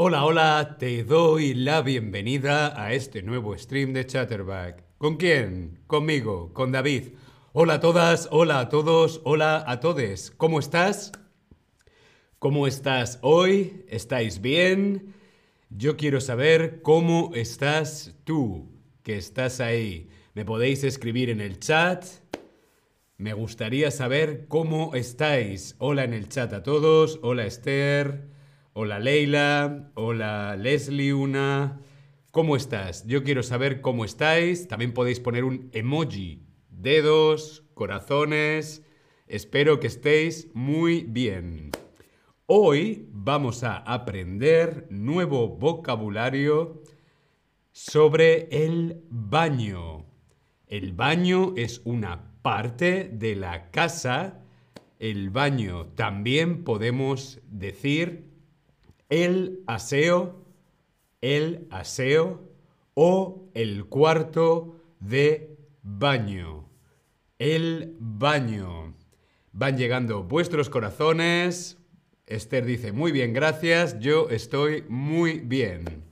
Hola, hola, te doy la bienvenida a este nuevo stream de Chatterback. ¿Con quién? Conmigo, con David. Hola a todas, hola a todos, hola a todes. ¿Cómo estás? ¿Cómo estás hoy? ¿Estáis bien? Yo quiero saber cómo estás tú, que estás ahí. Me podéis escribir en el chat. Me gustaría saber cómo estáis. Hola en el chat a todos. Hola Esther. Hola Leila. Hola Leslie una. ¿Cómo estás? Yo quiero saber cómo estáis. También podéis poner un emoji. Dedos, corazones. Espero que estéis muy bien. Hoy vamos a aprender nuevo vocabulario sobre el baño. El baño es una parte de la casa. El baño también podemos decir el aseo, el aseo o el cuarto de baño. El baño. Van llegando vuestros corazones. Esther dice, muy bien, gracias. Yo estoy muy bien.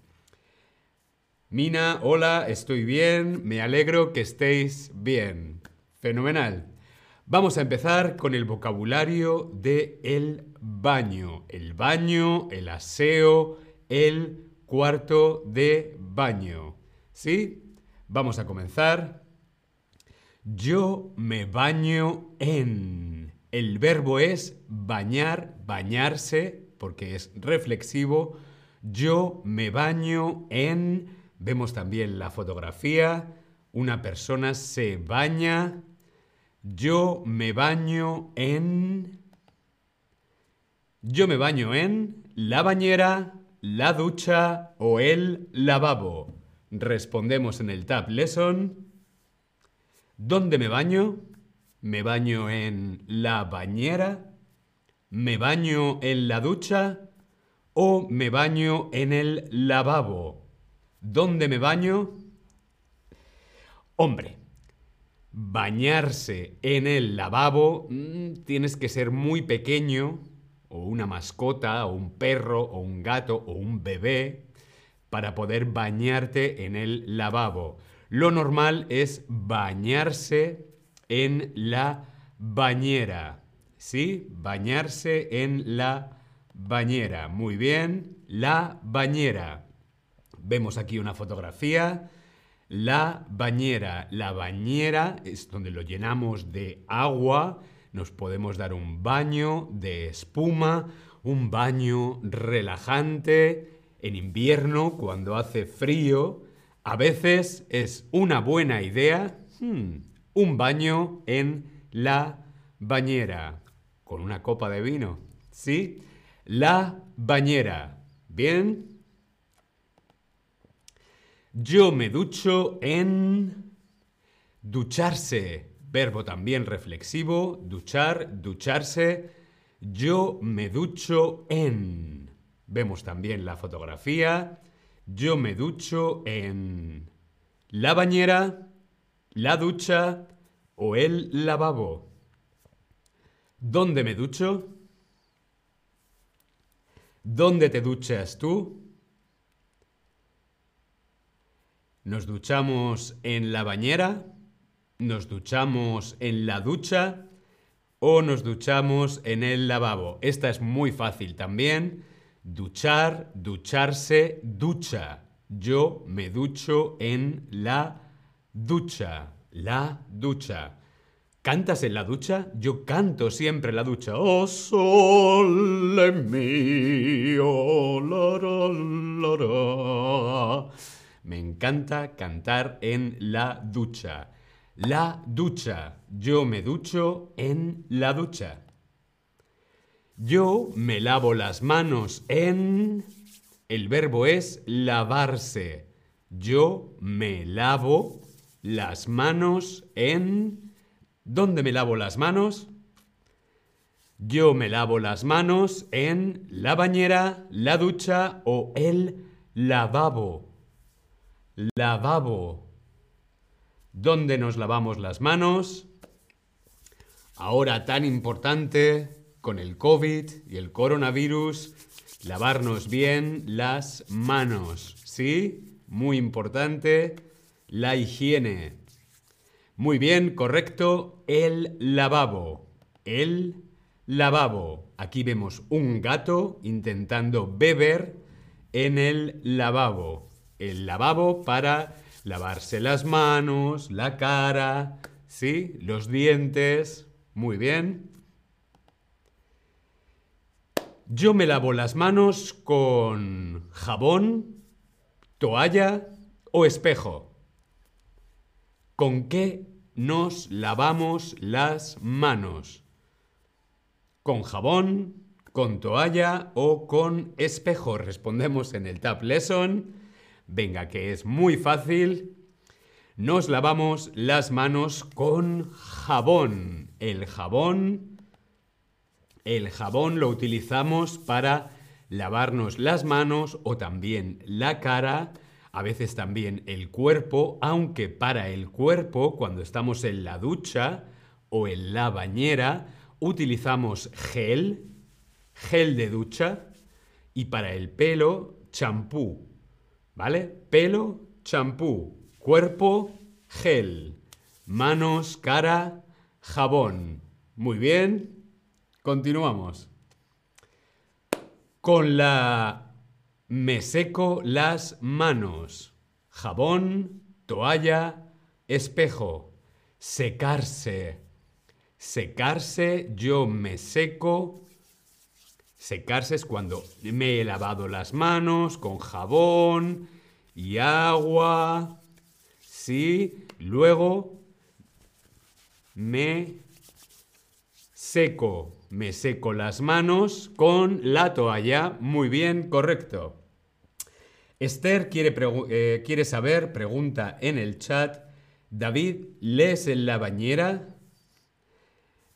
Mina, hola, estoy bien, me alegro que estéis bien. Fenomenal. Vamos a empezar con el vocabulario de el baño. El baño, el aseo, el cuarto de baño. ¿Sí? Vamos a comenzar. Yo me baño en. El verbo es bañar, bañarse, porque es reflexivo. Yo me baño en Vemos también la fotografía. Una persona se baña. Yo me baño en... Yo me baño en la bañera, la ducha o el lavabo. Respondemos en el Tab Lesson. ¿Dónde me baño? Me baño en la bañera, me baño en la ducha o me baño en el lavabo. ¿Dónde me baño? Hombre, bañarse en el lavabo mm, tienes que ser muy pequeño, o una mascota, o un perro, o un gato, o un bebé, para poder bañarte en el lavabo. Lo normal es bañarse en la bañera. ¿Sí? Bañarse en la bañera. Muy bien. La bañera. Vemos aquí una fotografía. La bañera. La bañera es donde lo llenamos de agua. Nos podemos dar un baño de espuma, un baño relajante en invierno cuando hace frío. A veces es una buena idea hmm, un baño en la bañera con una copa de vino. ¿Sí? La bañera. ¿Bien? Yo me ducho en ducharse, verbo también reflexivo, duchar, ducharse. Yo me ducho en. Vemos también la fotografía. Yo me ducho en la bañera, la ducha o el lavabo. ¿Dónde me ducho? ¿Dónde te duchas tú? Nos duchamos en la bañera, nos duchamos en la ducha o nos duchamos en el lavabo. Esta es muy fácil también. Duchar, ducharse, ducha. Yo me ducho en la ducha. La ducha. ¿Cantas en la ducha? Yo canto siempre en la ducha. Oh, sole mío, la, la, la, me encanta cantar en la ducha. La ducha. Yo me ducho en la ducha. Yo me lavo las manos en... El verbo es lavarse. Yo me lavo las manos en... ¿Dónde me lavo las manos? Yo me lavo las manos en la bañera, la ducha o el lavabo. Lavabo. ¿Dónde nos lavamos las manos? Ahora tan importante con el COVID y el coronavirus, Lavarnos bien las manos, ¿sí? Muy importante, la higiene. Muy bien, correcto, el lavabo. El lavabo. Aquí vemos un gato intentando beber en el lavabo. El lavabo para lavarse las manos, la cara, ¿sí? Los dientes. Muy bien. Yo me lavo las manos con jabón, toalla o espejo. ¿Con qué nos lavamos las manos? ¿Con jabón, con toalla o con espejo? Respondemos en el Tab Lesson. Venga, que es muy fácil. Nos lavamos las manos con jabón. El jabón el jabón lo utilizamos para lavarnos las manos o también la cara, a veces también el cuerpo, aunque para el cuerpo, cuando estamos en la ducha o en la bañera, utilizamos gel, gel de ducha, y para el pelo, champú. ¿Vale? Pelo, champú. Cuerpo, gel. Manos, cara, jabón. Muy bien. Continuamos. Con la me seco las manos. Jabón, toalla, espejo. Secarse. Secarse, yo me seco. Secarse es cuando me he lavado las manos con jabón y agua. Sí, luego me seco me seco las manos con la toalla. Muy bien, correcto. Esther quiere, eh, quiere saber, pregunta en el chat, David, ¿lees en la bañera?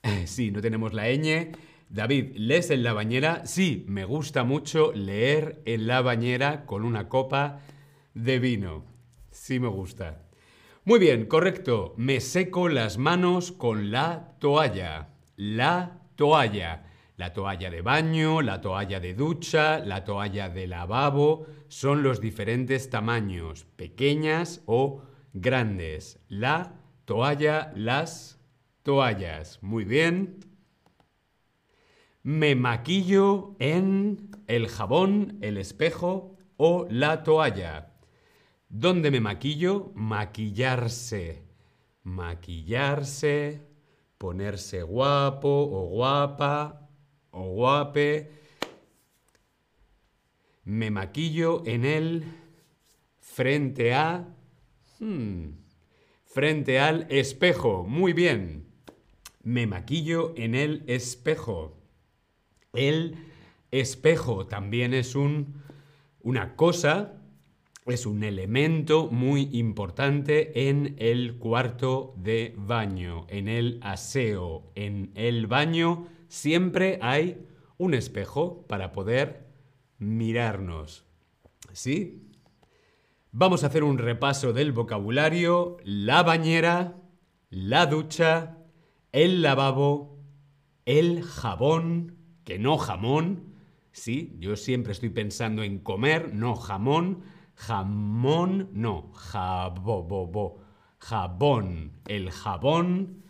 sí, no tenemos la ñ. David, ¿lees en la bañera? Sí, me gusta mucho leer en la bañera con una copa de vino. Sí me gusta. Muy bien, correcto. Me seco las manos con la toalla. La toalla. La toalla de baño, la toalla de ducha, la toalla de lavabo son los diferentes tamaños, pequeñas o grandes. La toalla, las toallas. Muy bien. Me maquillo en el jabón, el espejo o la toalla. ¿Dónde me maquillo? Maquillarse. Maquillarse ponerse guapo o guapa o guape. Me maquillo en el frente a... Hmm, frente al espejo. Muy bien. Me maquillo en el espejo. El espejo también es un, una cosa es un elemento muy importante en el cuarto de baño, en el aseo. En el baño siempre hay un espejo para poder mirarnos. ¿Sí? Vamos a hacer un repaso del vocabulario, la bañera, la ducha, el lavabo, el jabón, que no jamón. Sí, yo siempre estoy pensando en comer, no jamón Jamón, no, jabobobo. Jabón. El jabón,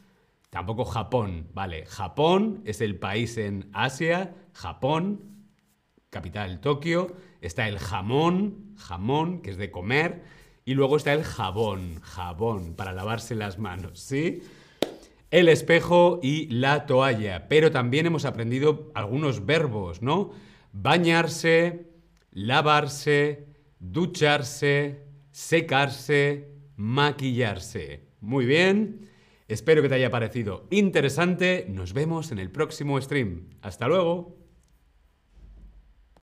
tampoco Japón, vale. Japón es el país en Asia, Japón, capital Tokio. Está el jamón, jamón, que es de comer. Y luego está el jabón, jabón, para lavarse las manos, ¿sí? El espejo y la toalla. Pero también hemos aprendido algunos verbos, ¿no? Bañarse, lavarse, ducharse, secarse, maquillarse. Muy bien, espero que te haya parecido interesante. Nos vemos en el próximo stream. Hasta luego.